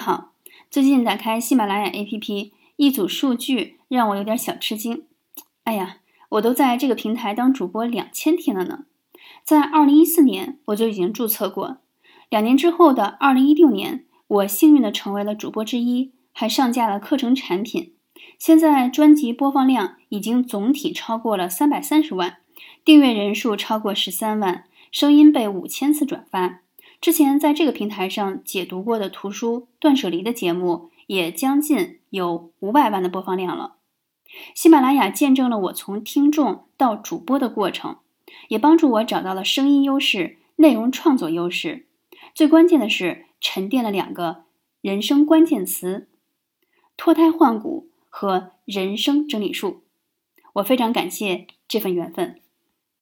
好，最近打开喜马拉雅 APP，一组数据让我有点小吃惊。哎呀，我都在这个平台当主播两千天了呢，在二零一四年我就已经注册过，两年之后的二零一六年，我幸运的成为了主播之一，还上架了课程产品。现在专辑播放量已经总体超过了三百三十万，订阅人数超过十三万，声音被五千次转发。之前在这个平台上解读过的图书《断舍离》的节目，也将近有五百万的播放量了。喜马拉雅见证了我从听众到主播的过程，也帮助我找到了声音优势、内容创作优势。最关键的是，沉淀了两个人生关键词：脱胎换骨和人生整理术。我非常感谢这份缘分。